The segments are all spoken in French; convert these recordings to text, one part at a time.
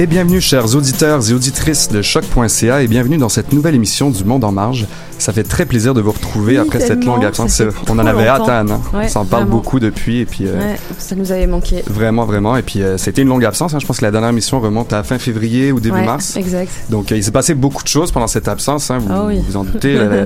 Et bienvenue chers auditeurs et auditrices de choc.ca et bienvenue dans cette nouvelle émission du Monde en marge. Ça fait très plaisir de vous retrouver après cette longue absence. On en avait hâte, Anne. Hein. on s'en parle beaucoup depuis et puis. Euh, ouais, ça nous avait manqué. Vraiment, vraiment. Et puis euh, c'était une longue absence. Hein. Je pense que la dernière émission remonte à fin février ou début ouais, mars. Exact. Donc euh, il s'est passé beaucoup de choses pendant cette absence. Hein. Vous oh oui. vous en doutez. la,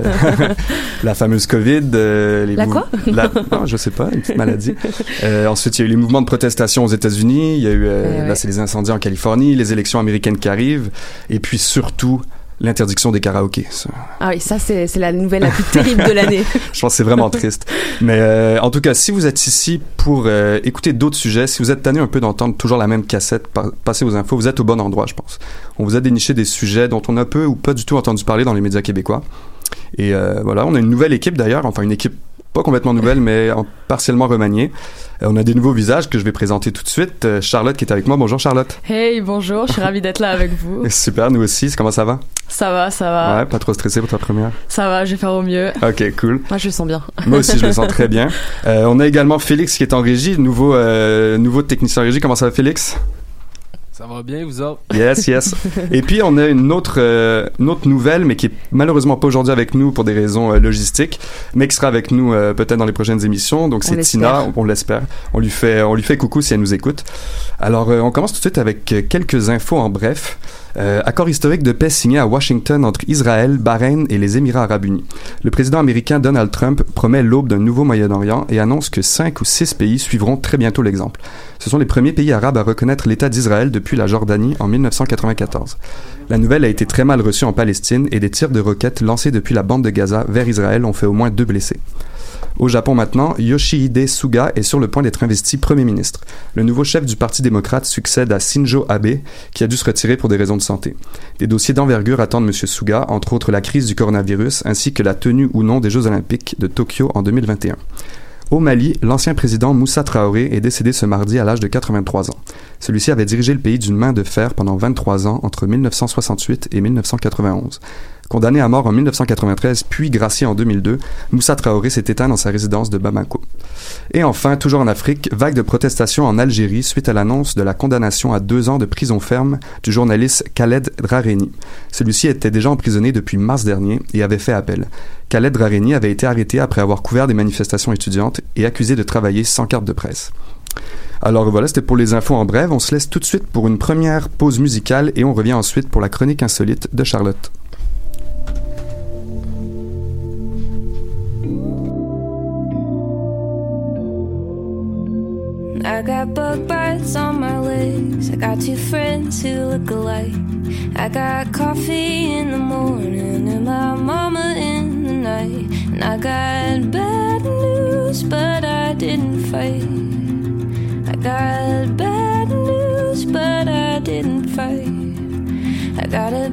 la, fameuse Covid. les la quoi la, Non, je sais pas. Une petite maladie. ensuite, il y a eu les mouvements de protestation aux États-Unis. Il y a eu ouais, là, c'est les incendies en Californie, les élections américaines qui arrivent, et puis surtout l'interdiction des karaokés. Ça. Ah oui, ça c'est, c'est la nouvelle la plus terrible de l'année. Je pense que c'est vraiment triste. Mais euh, en tout cas, si vous êtes ici pour euh, écouter d'autres sujets, si vous êtes tanné un peu d'entendre toujours la même cassette pa- passer aux infos, vous êtes au bon endroit, je pense. On vous a déniché des sujets dont on a peu ou pas du tout entendu parler dans les médias québécois. Et euh, voilà, on a une nouvelle équipe d'ailleurs, enfin une équipe pas complètement nouvelle, mais en partiellement remaniée. Euh, on a des nouveaux visages que je vais présenter tout de suite. Euh, Charlotte qui est avec moi. Bonjour Charlotte. Hey, bonjour, je suis ravie d'être là avec vous. Super, nous aussi. Comment ça va? Ça va, ça va. Ouais, pas trop stressé pour ta première? Ça va, je vais faire au mieux. Ok, cool. Moi, je le sens bien. Moi aussi, je le sens très bien. Euh, on a également Félix qui est en régie, nouveau, euh, nouveau technicien en régie. Comment ça va, Félix? Ça va bien, vous autres? Yes, yes. Et puis, on a une autre, euh, une autre nouvelle, mais qui est malheureusement pas aujourd'hui avec nous pour des raisons euh, logistiques, mais qui sera avec nous euh, peut-être dans les prochaines émissions. Donc, c'est Tina, on, on l'espère. On lui fait, on lui fait coucou si elle nous écoute. Alors, euh, on commence tout de suite avec euh, quelques infos en bref. Euh, accord historique de paix signé à Washington entre Israël, Bahreïn et les Émirats arabes unis. Le président américain Donald Trump promet l'aube d'un nouveau Moyen-Orient et annonce que cinq ou six pays suivront très bientôt l'exemple. Ce sont les premiers pays arabes à reconnaître l'État d'Israël depuis la Jordanie en 1994. La nouvelle a été très mal reçue en Palestine et des tirs de roquettes lancés depuis la bande de Gaza vers Israël ont fait au moins deux blessés. Au Japon maintenant, Yoshihide Suga est sur le point d'être investi Premier ministre. Le nouveau chef du Parti démocrate succède à Shinzo Abe, qui a dû se retirer pour des raisons de Des dossiers d'envergure attendent M. Suga, entre autres la crise du coronavirus, ainsi que la tenue ou non des Jeux olympiques de Tokyo en 2021. Au Mali, l'ancien président Moussa Traoré est décédé ce mardi à l'âge de 83 ans. Celui-ci avait dirigé le pays d'une main de fer pendant 23 ans entre 1968 et 1991. Condamné à mort en 1993 puis gracié en 2002, Moussa Traoré s'est éteint dans sa résidence de Bamako. Et enfin, toujours en Afrique, vague de protestations en Algérie suite à l'annonce de la condamnation à deux ans de prison ferme du journaliste Khaled Drareni. Celui-ci était déjà emprisonné depuis mars dernier et avait fait appel. Khaled Drareni avait été arrêté après avoir couvert des manifestations étudiantes et accusé de travailler sans carte de presse. Alors voilà, c'était pour les infos en bref. On se laisse tout de suite pour une première pause musicale et on revient ensuite pour la chronique insolite de Charlotte. I got bug bites on my legs. I got two friends who look alike. I got coffee in the morning and my mama in the night. And I got bad news, but I didn't fight. I got bad news, but I didn't fight. I got a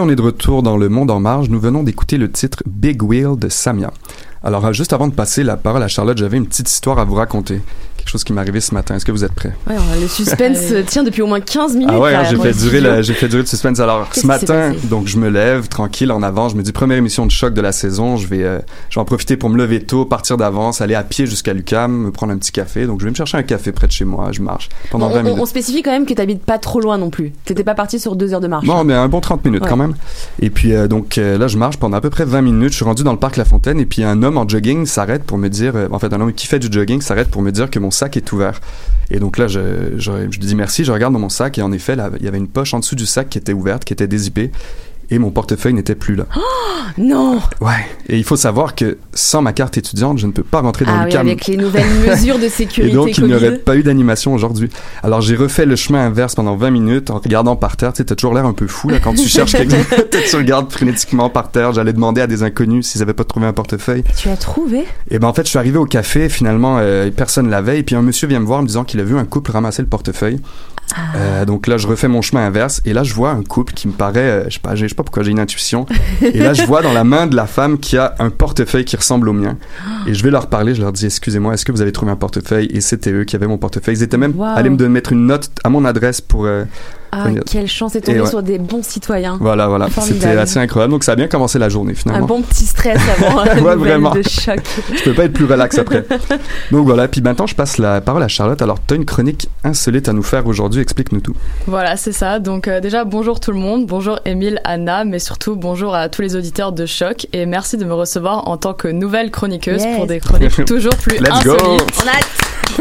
on est de retour dans Le Monde en Marge. Nous venons d'écouter le titre Big Wheel de Samia. Alors, juste avant de passer la parole à Charlotte, j'avais une petite histoire à vous raconter. Quelque chose qui m'est arrivé ce matin. Est-ce que vous êtes prêts? Ouais, le suspense tient depuis au moins 15 minutes. Ah ouais, hein, j'ai fait durer le, j'ai fait durer le suspense. Alors, ce matin, donc je me lève tranquille en avant. Je me dis première émission de choc de la saison. Je vais, euh, je vais en profiter pour me lever tôt, partir d'avance, aller à pied jusqu'à Lucam, me prendre un petit café. Donc, je vais me chercher un café près de chez moi. Je marche pendant Bon, 20 on, minutes. on spécifie quand même que t'habites pas trop loin non plus. T'étais pas parti sur deux heures de marche. Non, mais un bon 30 minutes Ouais. quand même. Et puis euh, donc euh, là, je marche pendant à peu près 20 minutes. Je suis rendu dans le parc La Fontaine et puis un homme en jogging s'arrête pour me dire, euh, en fait un homme qui fait du jogging s'arrête pour me dire que mon sac est ouvert. Et donc là, je, dis merci, je regarde dans mon sac et en effet, il y avait une poche en dessous du sac qui était ouverte, qui était dézippée. Et mon portefeuille n'était plus là. Non Ouais. Et il faut savoir que sans ma carte étudiante, je ne peux pas rentrer dans Ah le oui, cam. avec les nouvelles mesures de Et sécurité donc, il n'y aurait pas eu d'animation aujourd'hui. Alors, j'ai refait le chemin inverse pendant 20 minutes en regardant par terre. Tu sais, t'as toujours l'air un peu fou, là, quand tu cherches quelqu'un. tu regardes frénétiquement par terre. J'allais demander à des inconnus s'ils avaient pas trouvé un portefeuille. Tu as trouvé? Et ben, en fait, je suis arrivé au café. Finalement, euh, personne l'avait. Et puis, un monsieur vient me voir en me disant qu'il a vu un couple ramasser le portefeuille. Euh, donc là, je refais mon chemin inverse. Et là, je vois un couple qui me paraît, euh, je sais pas, je pas pourquoi j'ai une intuition. Et là, je vois dans la main de la femme qui a un portefeuille qui ressemble au mien. Et je vais leur parler, je leur dis, excusez-moi, est-ce que vous avez trouvé un portefeuille? Et c'était eux qui avaient mon portefeuille. Ils étaient même Wow. allés me mettre une note à mon adresse pour, euh, Ah, quelle chance est tombée Et ouais. sur des bons citoyens. voilà, voilà. C'était assez incroyable. Donc ça a bien commencé la journée, Un finalement. bon petit stress avant la Ouais, vraiment. de choc. Je peux pas être plus relax après. Donc voilà. Puis maintenant, je passe la parole à Charlotte. Alors, tu as une chronique insolite à nous faire aujourd'hui. Explique-nous tout. Voilà, c'est ça. Donc euh, déjà, bonjour tout le monde. Bonjour Émile, Anna, mais surtout bonjour à tous les auditeurs de Choc. Et merci de me recevoir en tant que nouvelle chroniqueuse Yes. pour des chroniques toujours plus Let's go! insolites.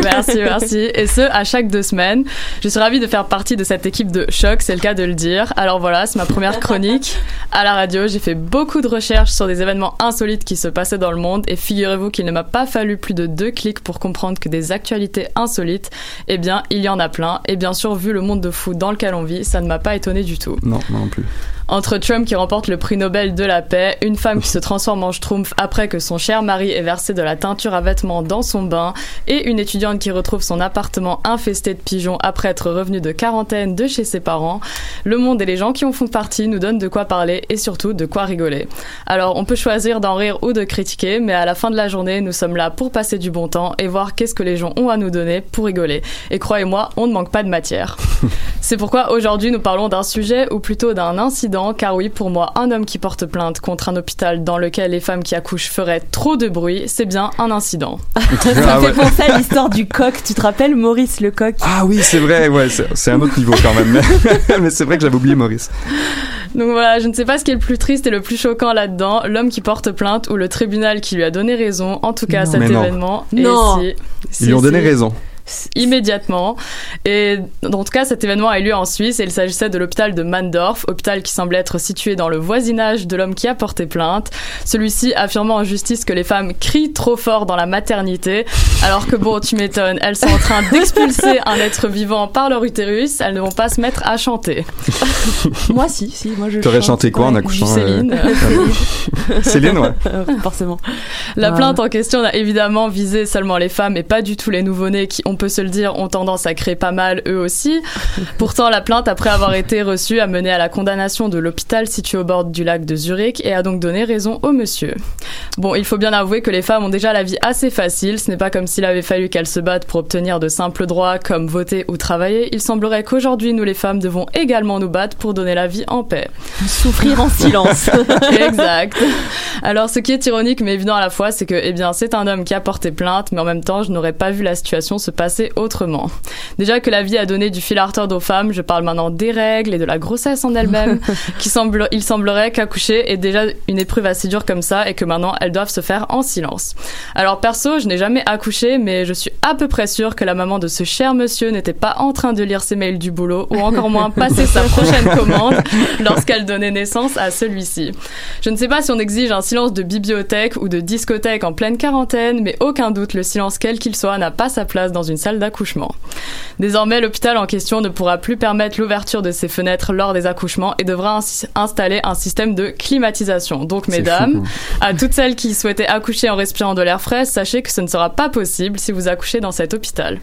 Merci, merci. Et ce, à chaque deux semaines. Je suis ravie de faire partie de cette équipe de choc, c'est le cas de le dire. Alors voilà, c'est ma première chronique à la radio. J'ai fait beaucoup de recherches sur des événements insolites qui se passaient dans le monde et figurez-vous qu'il ne m'a pas fallu plus de deux clics pour comprendre que des actualités insolites, eh bien, il y en a plein. Et bien sûr, vu le monde de fou dans lequel on vit, ça ne m'a pas étonné du tout. Non, non plus. Entre Trump qui remporte le prix Nobel de la paix, une femme qui se transforme en schtroumpf après que son cher mari ait versé de la teinture à vêtements dans son bain, et une étudiante qui retrouve son appartement infesté de pigeons après être revenue de quarantaine de chez ses parents, le monde et les gens qui en font partie nous donnent de quoi parler et surtout de quoi rigoler. Alors on peut choisir d'en rire ou de critiquer, mais à la fin de la journée, nous sommes là pour passer du bon temps et voir qu'est-ce que les gens ont à nous donner pour rigoler. Et croyez-moi, on ne manque pas de matière. C'est pourquoi aujourd'hui nous parlons d'un sujet ou plutôt d'un incident, car oui, pour moi, un homme qui porte plainte contre un hôpital dans lequel les femmes qui accouchent feraient trop de bruit, c'est bien un incident. Ça me Ah fait ouais. penser à l'histoire du coq. Tu te rappelles Maurice le coq? Ah oui, c'est vrai. Ouais, c'est un autre niveau quand même. Mais, mais c'est vrai que j'avais oublié Maurice. Donc voilà, je ne sais pas ce qui est le plus triste et le plus choquant là-dedans, l'homme qui porte plainte ou le tribunal qui lui a donné raison. En tout cas, Non. cet événement. Non. Et si, Ils si, lui ont donné si. raison. Immédiatement. Et en tout cas, cet événement a eu lieu en Suisse et il s'agissait de l'hôpital de Mandorf, hôpital qui semble être situé dans le voisinage de l'homme qui a porté plainte. Celui-ci affirmant en justice que les femmes crient trop fort dans la maternité, alors que bon, tu m'étonnes, elles sont en train d'expulser un être vivant par leur utérus, elles ne vont pas se mettre à chanter. moi, si, si, moi je. T'aurais chanté quoi en accouchant Céline. Euh... Céline, ouais. Forcément. La plainte en question n'a évidemment visé seulement les femmes et pas du tout les nouveau-nés qui, on peut se le dire, ont tendance à créer pas mal eux aussi. Pourtant, la plainte, après avoir été reçue, a mené à la condamnation de l'hôpital situé au bord du lac de Zurich et a donc donné raison au monsieur. Bon, il faut bien avouer que les femmes ont déjà la vie assez facile. Ce n'est pas comme s'il avait fallu qu'elles se battent pour obtenir de simples droits comme voter ou travailler. Il semblerait qu'aujourd'hui, nous les femmes devons également nous battre pour donner la vie en paix. Souffrir en silence. exact. Alors, ce qui est ironique mais évident à la fois, c'est que, eh bien, c'est un homme qui a porté plainte, mais en même temps, je n'aurais pas vu la situation se passer autrement. Déjà que la vie a donné du fil à retordre aux femmes, je parle maintenant des règles et de la grossesse en elle-même, qui semble, il semblerait qu'accoucher est déjà une épreuve assez dure comme ça et que maintenant elles doivent se faire en silence. Alors perso, je n'ai jamais accouché, mais je suis à peu près sûre que la maman de ce cher monsieur n'était pas en train de lire ses mails du boulot ou encore moins passer sa prochaine commande lorsqu'elle donnait naissance à celui-ci. Je ne sais pas si on exige un silence de bibliothèque ou de discothèque en pleine quarantaine, mais aucun doute, le silence quel qu'il soit n'a pas sa place dans une salle d'accouchement. Désormais, l'hôpital en question ne pourra plus permettre l'ouverture de ses fenêtres lors des accouchements et devra installer un système de climatisation. Donc, mesdames, à toutes celles qui souhaitaient accoucher en respirant de l'air frais, sachez que ce ne sera pas possible si vous accouchez dans cet hôpital.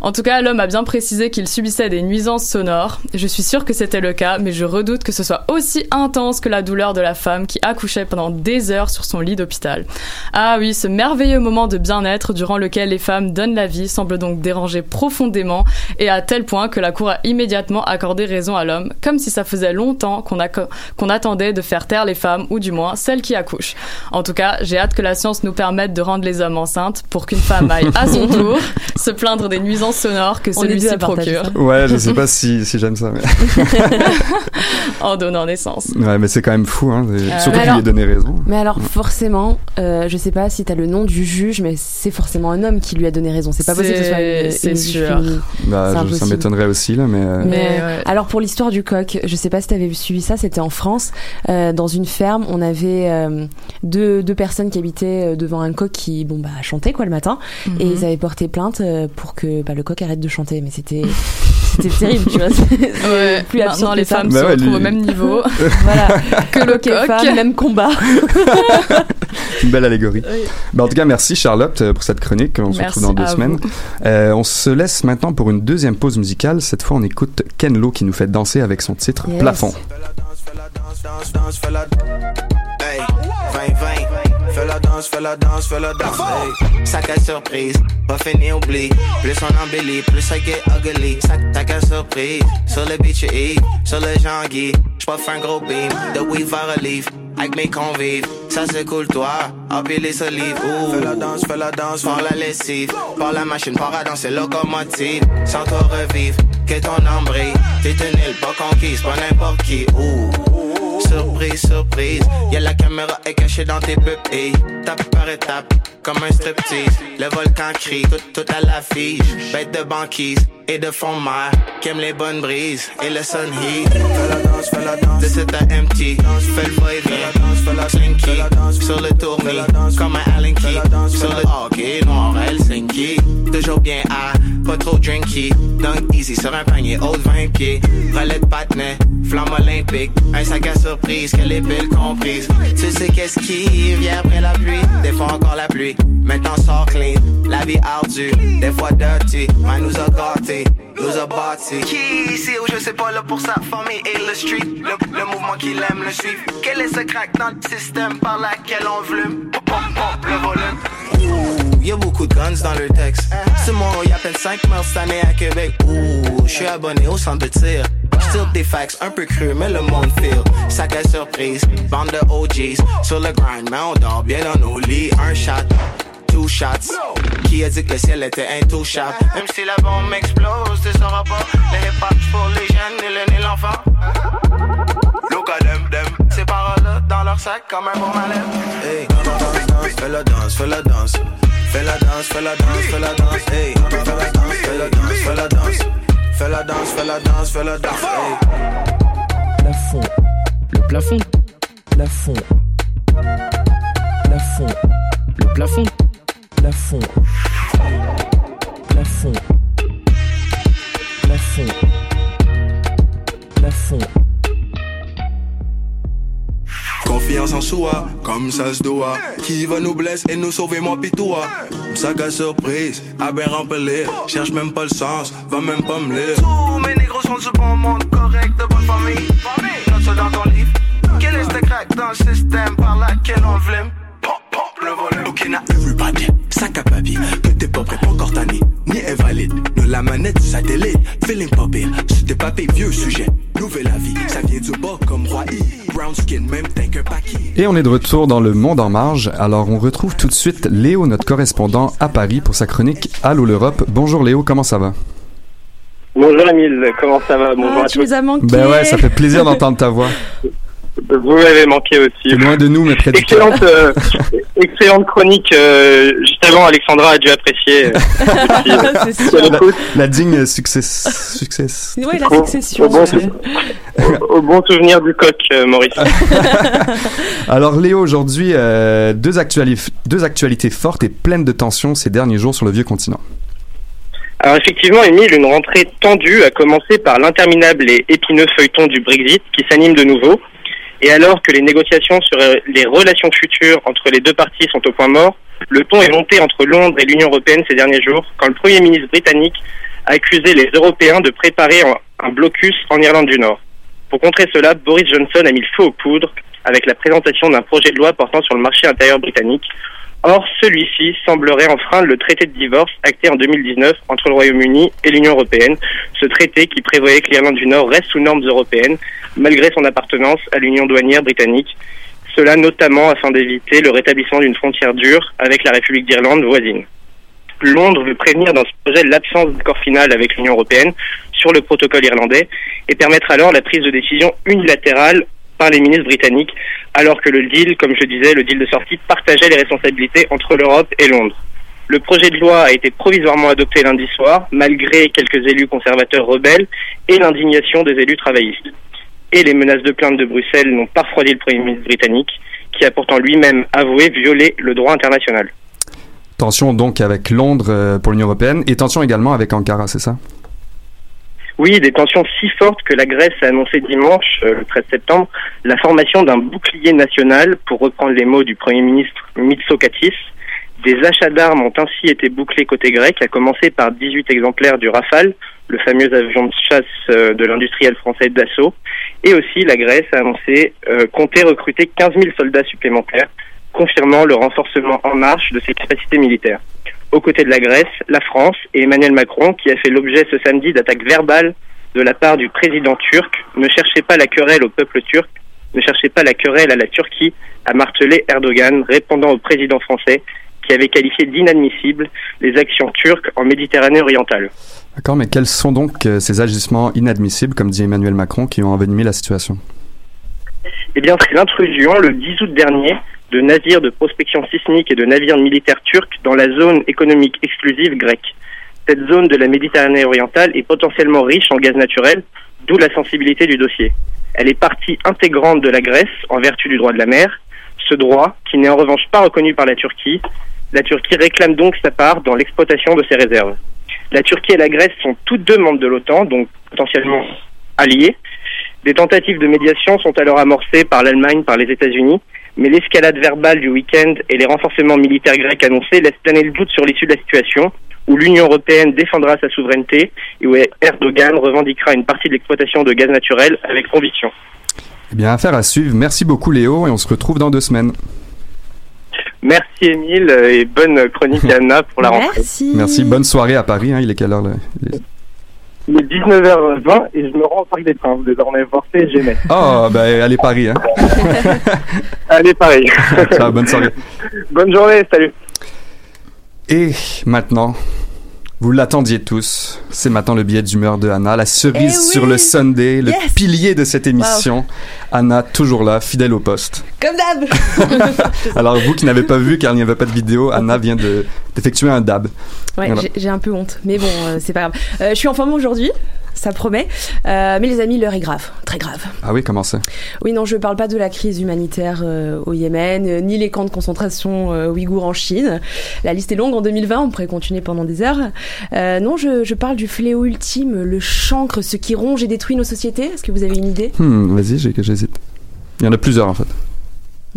En tout cas, l'homme a bien précisé qu'il subissait des nuisances sonores. Je suis sûre que c'était le cas, mais je redoute que ce soit aussi intense que la douleur de la femme qui accouchait pendant des heures sur son lit d'hôpital. Ah oui, ce merveilleux moment de bien-être durant lequel les femmes donnent la vie semble donc déranger profondément et à tel point que la Cour a immédiatement accordé raison à l'homme, comme si ça faisait longtemps qu'on qu'on attendait de faire taire les femmes, ou du moins celles qui accouchent. En tout cas, j'ai hâte que la science nous permette de rendre les hommes enceintes pour qu'une femme aille à son tour se plaindre des nuisances sonores que celui-ci procure. Ouais, je sais pas si, si j'aime ça. Mais... en donnant naissance. Ouais, mais c'est quand même fou, hein. Surtout qu'il lui ait donné raison. Mais alors, forcément, euh, je sais pas si t'as le nom du juge, mais c'est forcément un homme qui lui a donné raison. C'est pas possible que ce soit une, C'est sûr. Bah, je, ça m'étonnerait aussi, là, mais. Euh... mais ouais. Alors, pour l'histoire du coq, je sais pas si t'avais suivi ça, c'était en France. Euh, dans une ferme, on avait euh, deux, deux personnes qui habitaient devant un coq qui, bon, bah, chantait, quoi, le matin. Mm -hmm. Et ils avaient porté plainte pour que bah, le coq arrête de chanter. Mais c'était. C'était terrible, tu vois. Ouais, plus Maintenant, les femmes bah se ouais, retrouvent lui... au même niveau. voilà. que le coq. Femmes, même combat. Une belle allégorie. Oui. Bah, en tout cas, merci Charlotte pour cette chronique. On se retrouve dans deux semaines. Euh, on se laisse maintenant pour une deuxième pause musicale. Cette fois, on écoute Ken Lo qui nous fait danser avec son titre yes. Plafond. Hey, 20, 20. Fais la danse, fais la danse, fais la danse. Hey. Sac à surprise, pas fini, oublie. Plus on embellit, plus ça get ugly. Sac, sac à surprise, sur le beach et sur le Jean-Guy. J'pas faire un gros beam, de weave à relief. Avec mes convives, ça c'est cool toi, empiler solides. Ouh. Fais la danse, fais la danse, par la lessive. Par la machine, par à danser locomotive. Sans toi revivre, que ton nombril. T'es une île pas conquise, pas n'importe qui. Ouh. Surprise, surprise. Y'a la caméra est cachée dans tes pupilles. Tape par étape, comme un striptease. Le volcan crie, tout, tout à l'affiche. Bête de banquise et de fond mer. Qui aime les bonnes brises et le sun heat. Fais la danse, fais la danse. De cet à empty. Fais le va-et-vient. Fais la slinky. Sur le tournis. Comme un Allen Key. Sur le hockey noir Helsinki. Toujours bien à, pas trop drinky. Dunk easy sur un panier haut de 20 pieds. Relais de patinet. Flamme olympique. Un sac à surprise. Quelle est belle comprise. Tu sais qu'est-ce qui vient après la pluie? Des fois encore la pluie. Maintenant sort clean. La vie ardue. Des fois dirty. Man nous a gâtés. Nous a. Qui ici ou je sais pas là pour sa famille et le street. Le, le mouvement qu'il aime le suivre. Quel est ce crack dans le système par laquelle on volume? Pop, pop, le volume. Ouh, y'a beaucoup de guns dans le texte. C'est moi, y'a à peine 5 morts cette année à Québec. Ouh, j'suis abonné au centre de tir. Still des facts un peu crus, mais le monde feel. Sac à surprise, bande de OGs. Sur le grind, mais on dort bien dans nos lits. Un shot two shots. Qui a dit que le ciel était intouchable? Même si la bombe explose, tu sauras pas. Le hip-hop pour les jeunes et le nez l'enfant. Look at them, them. Ces paroles-là dans leur sac comme un bon malin. Hey, danse, danse, fais la danse, fais la danse. Fais la danse, fais la danse, fais la danse, hey. Fais la danse, fais la danse, fais la danse. Fais la danse, fais la danse, fais la danse, hey. Plafond. Le plafond. Plafond. Plafond. Le plafond. Plafond. Plafond. Plafond. Plafond. Confiance en soi, comme ça se doit. Qui va nous blesser et nous sauver, moi pis toi. Sac à surprise, à bien remplir. Cherche même pas le sens, va même pas me lire. Tous mes négros sont du bon monde, correct, de bonne famille. Note dans ton livre. Quel est ce crack dans le système par laquelle on vlime? Pop, pop, le volume. Ok, now everybody, sac à papier. Que t'es pas prêt, pas encore tanné, ni invalide. Ne la manette du satellite, feeling pas pire. Si t'es pas vieux sujet, nouvelle avis. Ça vient du bas comme roi. Brown skin, même teint qu'un paquet. Et on est de retour dans le monde en marge. Alors on retrouve tout de suite Léo, notre correspondant à Paris, pour sa chronique Allô l'Europe. Bonjour Léo, comment ça va? Bonjour Emile, comment ça va? Bonjour Ah, à tu tous. nous as manqué. Ben ouais, ça fait plaisir d'entendre ta voix. Vous m'avez manqué aussi. Loin de nous, mais près de toi. Excellente, euh, excellente chronique. euh, juste avant, Alexandra a dû apprécier. euh, sûr. La digne succès. succès. Ouais, la Au- succession. au bon, ouais. sou- au- au bon souvenir du coq, euh, Maurice. Alors Léo, aujourd'hui, euh, deux, actuali- deux actualités fortes et pleines de tensions ces derniers jours sur le vieux continent. Alors effectivement, Émile, une rentrée tendue a commencé par l'interminable et épineux feuilleton du Brexit qui s'anime de nouveau. Et alors que les négociations sur euh, les relations futures entre les deux parties sont au point mort, le ton est monté entre Londres et l'Union européenne ces derniers jours quand le Premier ministre britannique a accusé les Européens de préparer un- un blocus en Irlande du Nord. Pour contrer cela, Boris Johnson a mis le feu aux poudres avec la présentation d'un projet de loi portant sur le marché intérieur britannique Or, celui-ci semblerait enfreindre le traité de divorce acté en 2019 entre le Royaume-Uni et l'Union européenne. Ce traité qui prévoyait que l'Irlande du Nord reste sous normes européennes, malgré son appartenance à l'Union douanière britannique. Cela notamment afin d'éviter le rétablissement d'une frontière dure avec la République d'Irlande voisine. Londres veut prévenir dans ce projet l'absence d'accord final avec l'Union européenne sur le protocole irlandais et permettre alors la prise de décision unilatérale par les ministres britanniques, alors que le deal, comme je disais, le deal de sortie partageait les responsabilités entre l'Europe et Londres. Le projet de loi a été provisoirement adopté lundi soir, malgré quelques élus conservateurs rebelles et l'indignation des élus travaillistes. Et les menaces de plainte de Bruxelles n'ont pas refroidi le Premier ministre britannique, qui a pourtant lui-même avoué violer le droit international. Tension donc avec Londres euh, pour l'Union européenne et tension également avec Ankara, c'est ça? Oui, des tensions si fortes que la Grèce a annoncé dimanche, euh, le 13 septembre, la formation d'un bouclier national, pour reprendre les mots du Premier ministre Mitsotakis. Des achats d'armes ont ainsi été bouclés côté grec, à commencer par 18 exemplaires du Rafale, le fameux avion de chasse euh, de l'industriel français Dassault. Et aussi, la Grèce a annoncé euh, compter recruter 15 000 soldats supplémentaires, confirmant le renforcement en marche de ses capacités militaires. Aux côtés de la Grèce, la France et Emmanuel Macron, qui a fait l'objet ce samedi d'attaques verbales de la part du président turc, ne cherchez pas la querelle au peuple turc, ne cherchez pas la querelle à la Turquie, a martelé Erdogan, répondant au président français qui avait qualifié d'inadmissibles les actions turques en Méditerranée orientale. D'accord, mais quels sont donc euh, ces agissements inadmissibles, comme dit Emmanuel Macron, qui ont envenimé la situation? Eh bien, c'est l'intrusion le 10 août dernier de navires de prospection sismique et de navires militaires turcs dans la zone économique exclusive grecque. Cette zone de la Méditerranée orientale est potentiellement riche en gaz naturel, d'où la sensibilité du dossier. Elle est partie intégrante de la Grèce en vertu du droit de la mer. Ce droit, qui n'est en revanche pas reconnu par la Turquie, la Turquie réclame donc sa part dans l'exploitation de ses réserves. La Turquie et la Grèce sont toutes deux membres de l'OTAN, donc potentiellement alliés. Des tentatives de médiation sont alors amorcées par l'Allemagne, par les États-Unis, mais l'escalade verbale du week-end et les renforcements militaires grecs annoncés laissent planer le doute sur l'issue de la situation, où l'Union européenne défendra sa souveraineté et où Erdogan revendiquera une partie de l'exploitation de gaz naturel avec conviction. Eh bien, affaire à suivre. Merci beaucoup Léo et on se retrouve dans deux semaines. Merci Émile et bonne chronique à Anna pour la rentrée. Merci. Merci, bonne soirée à Paris. Hein. Il est quelle heure là Il est- Il est 19h20 et je me rends au Parc des Princes désormais, voir jamais. Oh, ben allez Paris. Hein. Allez. Ciao, bonne soirée. Bonne journée, salut. Et maintenant, Vous l'attendiez tous. C'est maintenant le billet d'humeur de Anna, la cerise Eh oui sur le Sunday, le Yes pilier de cette émission. Anna, toujours là, fidèle au poste. Comme d'hab Alors, vous qui n'avez pas vu, car il n'y avait pas de vidéo, Anna vient de- d'effectuer un dab. Ouais, Voilà. j'ai un peu honte, mais bon, euh, c'est pas grave. Euh, je suis en forme aujourd'hui, ça promet. Euh, mais les amis, l'heure est grave, très grave. Ah oui, comment ça? Oui, non, je parle pas de la crise humanitaire euh, au Yémen, euh, ni les camps de concentration ouïghours en Chine. La liste est longue. En 2020, on pourrait continuer pendant des heures. Non, je, je parle du fléau ultime, le chancre, ce qui ronge et détruit nos sociétés. Est-ce que vous avez une idée? Hmm, Vas-y, j'hésite. Il y en a plusieurs, en fait.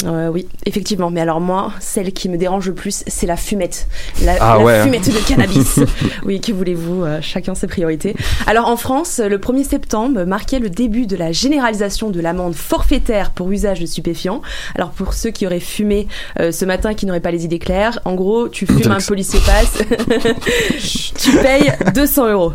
Euh, oui, effectivement. Mais alors moi, celle qui me dérange le plus, c'est la fumette. La, Ah la ouais, fumette de cannabis. oui, que voulez-vous euh, Chacun ses priorités. Alors en France, le 1er septembre marquait le début de la généralisation de l'amende forfaitaire pour usage de stupéfiants. Alors pour ceux qui auraient fumé euh, ce matin et qui n'auraient pas les idées claires, en gros, tu fumes, un policier passe, tu payes 200 euros.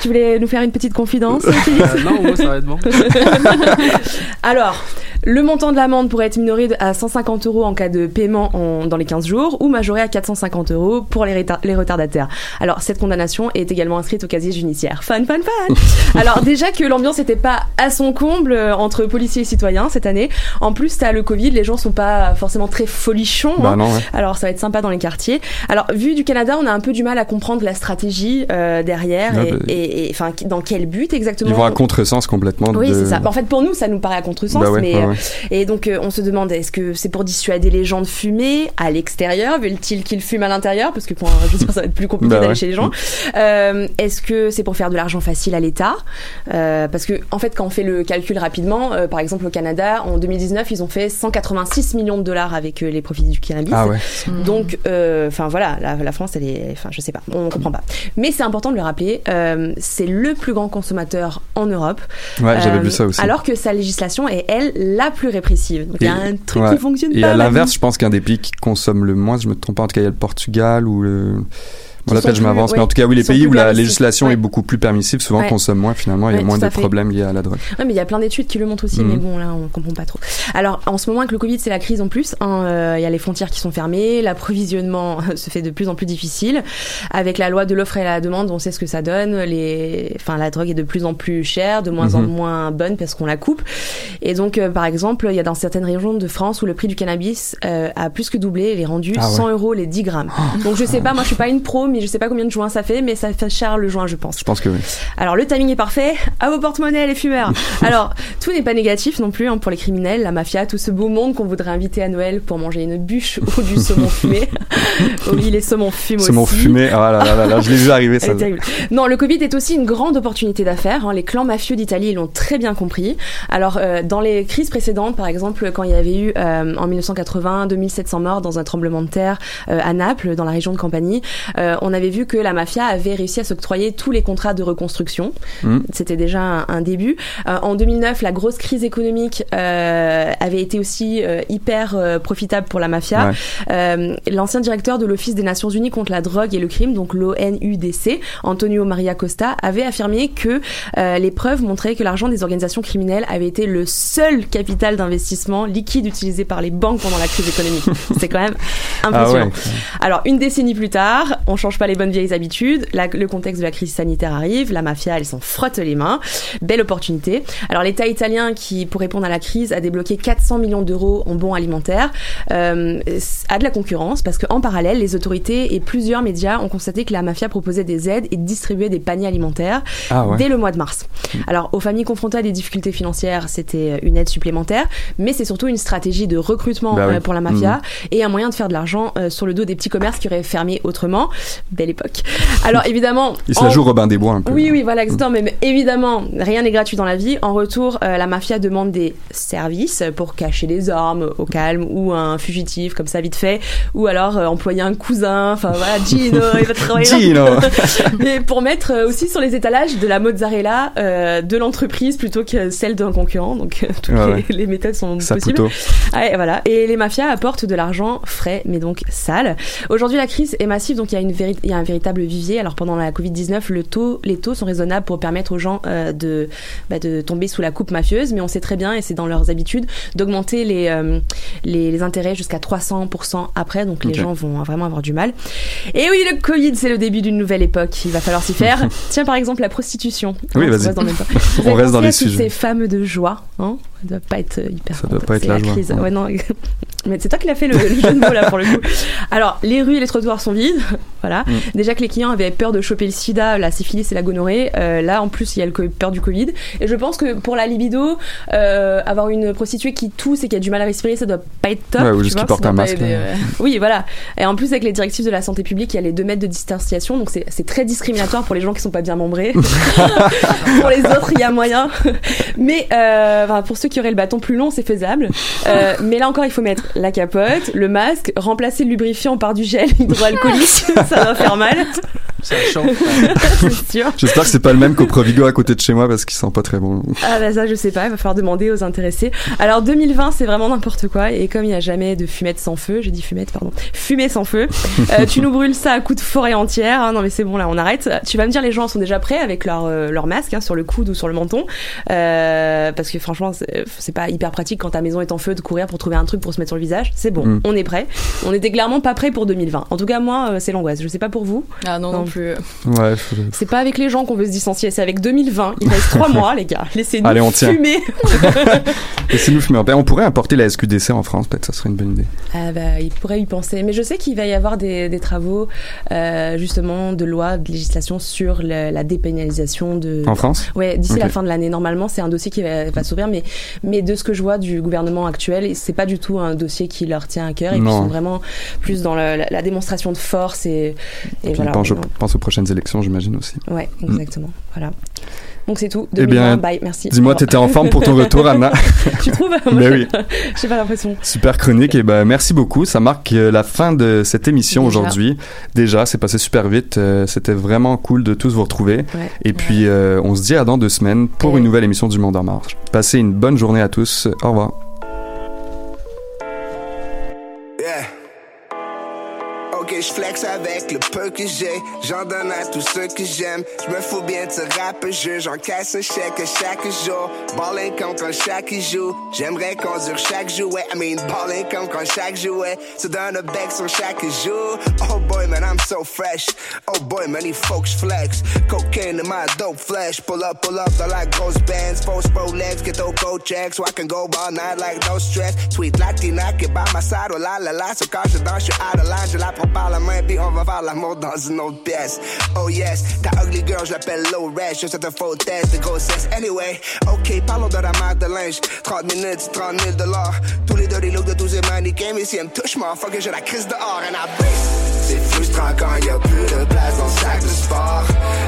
Tu voulais nous faire une petite confidence Euh, non, moi, ça va être bon. Alors, le montant de l'amende pourrait être minoré à 150 euros en cas de paiement en- dans les 15 jours ou majoré à 450 euros pour les, les retardataires. Alors, cette condamnation est également inscrite au casier judiciaire. Fun, fun, fun Alors, déjà que l'ambiance n'était pas à son comble euh, entre policiers et citoyens cette année. En plus, t'as le Covid, les gens sont pas forcément très folichons. Bah hein. non, ouais. Alors, ça va être sympa dans les quartiers. Alors, vu du Canada, on a un peu du mal à comprendre la stratégie euh, derrière Ouais, et- bah, et, et, enfin, dans quel but exactement. Ils vont à contresens complètement. Oui, de... c'est ça. En fait, pour nous, ça nous paraît à contresens, Bah ouais, mais ouais, euh, ouais. et donc euh, on se demande est-ce que c'est pour dissuader les gens de fumer à l'extérieur, veulent-ils qu'ils fument à l'intérieur? Parce que pour, un- dire, ça va être plus compliqué Bah d'aller chez les gens. Euh, est-ce que c'est pour faire de l'argent facile à l'État? Euh, Parce que en fait, quand on fait le calcul rapidement, euh, par exemple au Canada, en 2019, ils ont fait 186 millions de dollars avec les profits du cannabis. Ah ouais. Donc, euh, enfin voilà, la, la France, elle est, enfin je sais pas, on comprend pas. Mais c'est important de le rappeler, euh, c'est le plus grand consommateur en Europe. Ouais, j'avais Euh, vu ça aussi. Alors que sa législation est elle la plus répressive. Donc il y a Et- un truc ouais. qui fonctionne Et pas. à ma l'inverse, je pense qu'un des pays qui consomme le moins, je me trompe pas, en tout cas, il y a le Portugal ou le. Bon, je m'avance, mais en tout cas, oui, les pays où la législation Ouais. est beaucoup plus permissive, souvent Ouais. consomment moins, finalement, il y a moins de fait. problèmes liés à la drogue. Ouais, mais il y a plein d'études qui le montrent aussi, Mhm. mais bon, là, on comprend pas trop. Alors, en ce moment, avec le Covid, c'est la crise en plus. hein, euh, Il y a les frontières qui sont fermées, l'approvisionnement se fait de plus en plus difficile. Avec la loi de l'offre et la demande, on sait ce que ça donne. Les... Enfin, la drogue est de plus en plus chère, de moins en Mhm. moins bonne parce qu'on la coupe. Et donc, euh, par exemple, il y a dans certaines régions de France où le prix du cannabis euh, a plus que doublé, il est rendu Ah ouais. 100 euros les 10 grammes. Donc, je sais pas, moi, je suis pas une pro, mais je sais pas combien de joints ça fait, mais ça fait cher le joint, je pense. Je pense que oui. Alors le timing est parfait, à vos porte-monnaies les fumeurs. Alors tout n'est pas négatif non plus hein, pour les criminels, la mafia, tout ce beau monde qu'on voudrait inviter à Noël pour manger une bûche ou du saumon fumé. oui, les saumons fument aussi. C'est mon fumé. Ah là là là là, je l'ai vu arriver, ça. Non, le Covid est aussi une grande opportunité d'affaires. hein. Les clans mafieux d'Italie l'ont très bien compris. Alors, euh, dans les crises précédentes, par exemple, quand il y avait eu euh, en 1980 2700 morts dans un tremblement de terre euh, à Naples, dans la région de Campanie, euh, on avait vu que la mafia avait réussi à s'octroyer tous les contrats de reconstruction. Mm. C'était déjà un, un début. Euh, en 2009, la grosse crise économique euh, avait été aussi euh, hyper profitable pour la mafia. Ouais. L'ancien directeur de l'Office des Nations Unies contre la drogue et le crime, donc l'ONUDC, Antonio Maria Costa, avait affirmé que les preuves montraient que l'argent des organisations criminelles avait été le seul capital d'investissement liquide utilisé par les banques pendant la crise économique. C'est quand même impressionnant. Ah ouais. Alors, une décennie plus tard, on change pas les bonnes vieilles habitudes. La- le contexte de la crise sanitaire arrive. La mafia, elle s'en frotte les mains. Belle opportunité. Alors, l'État italien, qui, pour répondre à la crise, a débloqué 400 millions d'euros en bons alimentaires, euh, a de la concurrence parce qu'en parallèle, les autorités et plusieurs médias ont constaté que la mafia proposait des aides et distribuait des paniers alimentaires Ah ouais. dès le mois de mars. Alors, aux familles confrontées à des difficultés financières, c'était une aide supplémentaire, mais c'est surtout une stratégie de recrutement Bah oui. euh, pour la mafia et un moyen de faire de l'argent euh, sur le dos des petits commerces qui auraient fermé autrement. Belle époque. Alors, évidemment. Il se la joue Robin des Bois un peu. oui, oui, voilà, exactement. Mais, mais évidemment, rien n'est gratuit dans la vie. En retour, euh, la mafia demande des services pour cacher des armes au calme ou un fugitif comme ça vite fait, ou alors euh, employer un cousin. Enfin voilà, Gino, il va travailler. Gino. Mais pour mettre euh, aussi sur les étalages de la mozzarella de l'entreprise plutôt que celle d'un concurrent. Donc toutes Ouais, les, méthodes sont possibles. Ouais, voilà. Et les mafias apportent de l'argent frais, mais donc sale. Aujourd'hui, la crise est massive, donc il y a une véritable il y a un véritable vivier. Alors pendant la Covid-19, le taux, les taux sont raisonnables pour permettre aux gens de, bah, de tomber sous la coupe mafieuse, mais on sait très bien, et c'est dans leurs habitudes, d'augmenter les, les, intérêts jusqu'à 300% après, donc les gens vont vraiment avoir du mal. Et oui, le Covid, c'est le début d'une nouvelle époque. Il va falloir s'y faire. Tiens, par exemple, la prostitution. Oui, vas-y. On reste dans les sujets. Ces femmes de joie, hein ça doit pas être hyper. Ça doit pas être la, joie. Crise. Ouais, non. Mais c'est toi qui l'as fait le, jeu de mots là pour le coup. Alors, les rues et les trottoirs sont vides. Voilà. Mm. Déjà que les clients avaient peur de choper le sida, la syphilis et la gonorrhée. Euh, là, en plus, il y a le peur du Covid. Et je pense que pour la libido, euh, avoir une prostituée qui tousse et qui a du mal à respirer, ça doit pas être top. Ouais, ou juste qui porte un masque. Euh, oui, voilà. Et en plus, avec les directives de la santé publique, il y a les 2 mètres de distanciation. Donc, c'est très discriminatoire pour les gens qui sont pas bien membrés. pour les autres, il y a moyen. Mais pour ceux qui auraient le bâton plus long, c'est faisable. mais là encore, il faut mettre la capote, le masque, remplacer le lubrifiant par du gel hydroalcoolique, ça va faire mal. Ça. J'espère que c'est pas le même qu'au Provigo à côté de chez moi parce qu'il sent pas très bon. Ah bah ça je sais pas, il va falloir demander aux intéressés. Alors 2020 c'est vraiment n'importe quoi et comme il n'y a jamais de fumette sans feu, j'ai dit fumette pardon, fumée sans feu, euh, tu nous brûles ça à coups de forêt entière. Hein, non mais c'est bon là on arrête. Tu vas me dire les gens sont déjà prêts avec leur euh, leur masque hein, sur le coude ou sur le menton euh, parce que franchement c'est pas hyper pratique quand ta maison est en feu de courir pour trouver un truc pour se mettre sur le visage. C'est bon, mm. on est prêt. On était clairement pas prêt pour 2020. En tout cas moi c'est l'angoisse. Je sais pas pour vous. Ah non non, plus. Ouais. C'est pas avec les gens qu'on veut se distancier, c'est avec 2020. Il reste trois mois, les gars. Laissez-nous fumer. Laissez-nous fumer. On pourrait importer la SQDC en France, peut-être, ça serait une bonne idée. Ah bah, il pourrait y penser. Mais je sais qu'il va y avoir des, des travaux, euh, justement, de loi, de législation sur la dépénalisation de. En France? Ouais, d'ici la fin de l'année. Normalement, c'est un dossier qui va, va s'ouvrir, mais, mais de ce que je vois du gouvernement actuel, c'est pas du tout un dossier qui leur tient à cœur. Ils sont vraiment plus dans la, démonstration de force et, et, voilà. Je pense aux prochaines élections, j'imagine aussi. Ouais, exactement. Voilà. Donc c'est tout. 2020, eh bien, bye, merci. Dis-moi, tu étais en forme pour ton retour, Anna. tu trouves Mais oui. J'ai pas l'impression. Super chronique. Et ben, merci beaucoup. Ça marque euh, la fin de cette émission aujourd'hui. Déjà, c'est passé super vite. Euh, c'était vraiment cool de tous vous retrouver. Et puis, euh, on se dit à dans deux semaines pour une nouvelle émission du Monde en marche. Passez une bonne journée à tous. Au revoir. Je flex avec le peu que j'ai. J'en donne à tous ceux que j'aime. Je me fous bien de ce rap jeu. J'encaisse un chèque chaque jour. Ballin' comme quand chaque joue. J'aimerais conduire chaque jouet. I mean, ballin' comme quand chaque jouet. Se donne un bec sur chaque jour. Oh boy, man, I'm so fresh. Oh boy, man, these folks flex. Cocaine in my dope flesh. Pull up, pull up dans la grosse bands. False legs, get those go checks. So I can go all night like no stress. Sweet Latina qui by my side. Oh la la la. So quand je danse, je suis out of line. Je la prends la main, puis on va faire l'amour dans une autre pièce. Oh yes, ta ugly girl, je l'appelle low red, je te faux test de grossesse. Anyway, ok, parlons de la marque de linge. 30 minutes, 30 000 dollars. Tous les dirty looks de tous ces mannequins, mais si elle me touche, fuck j'ai la crise dehors, and I C'est frustrant quand y a plus de place dans le sac de sport.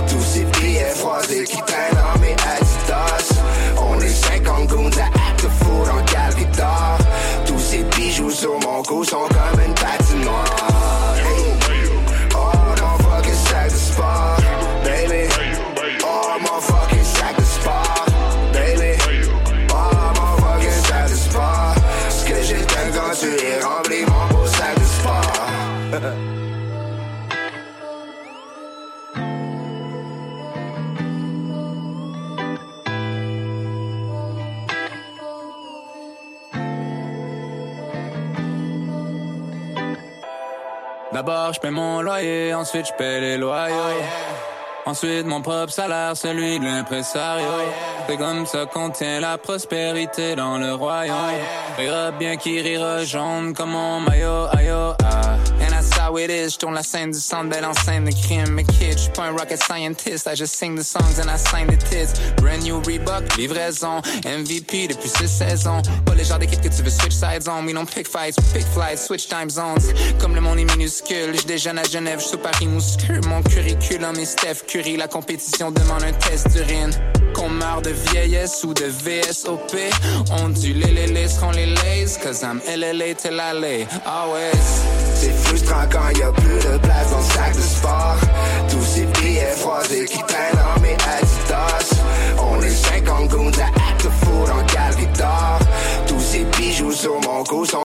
Tous ces billets froissés qui traînent dans mes Adidas. On est 50 goons à acte fou dans galerie d'or. Tous ces bijoux sur mon cou sont comme une patinoire. D'abord, je paie mon loyer, ensuite je paie les loyaux. Oh, ensuite, mon propre salaire, celui de l'impresario. Oh, C'est comme ça qu'on tient la prospérité dans le royaume. Rira bien qui rira jaune comme mon maillot, ayo, ah how it is. Je tourne la scène du centre, belle enceinte de crime. Mais kid, j'suis pas un rocket scientist. I just sing the songs and I sign the tits. Brand new Reebok, livraison. MVP depuis 6 saisons. Pas les genres d'équipe que tu veux switch sides on. We don't pick fights, pick flights, switch time zones. Comme le monde est minuscule, je déjeune à Genève, je Paris muscule. Mon curriculum est Steph Curry. La compétition demande un test d'urine. Qu'on meurt de vieillesse ou de VSOP. On dit les les les les lays. Cause I'm LLA till I lay. Always. C'est frustrant quand y a plus de place dans le sac de sport. Tous ces billets froissés qui traînent dans mes Adidas. On est 50 goons à acte fou dans galerie d'or. Tous ces bijoux sur mon cou sont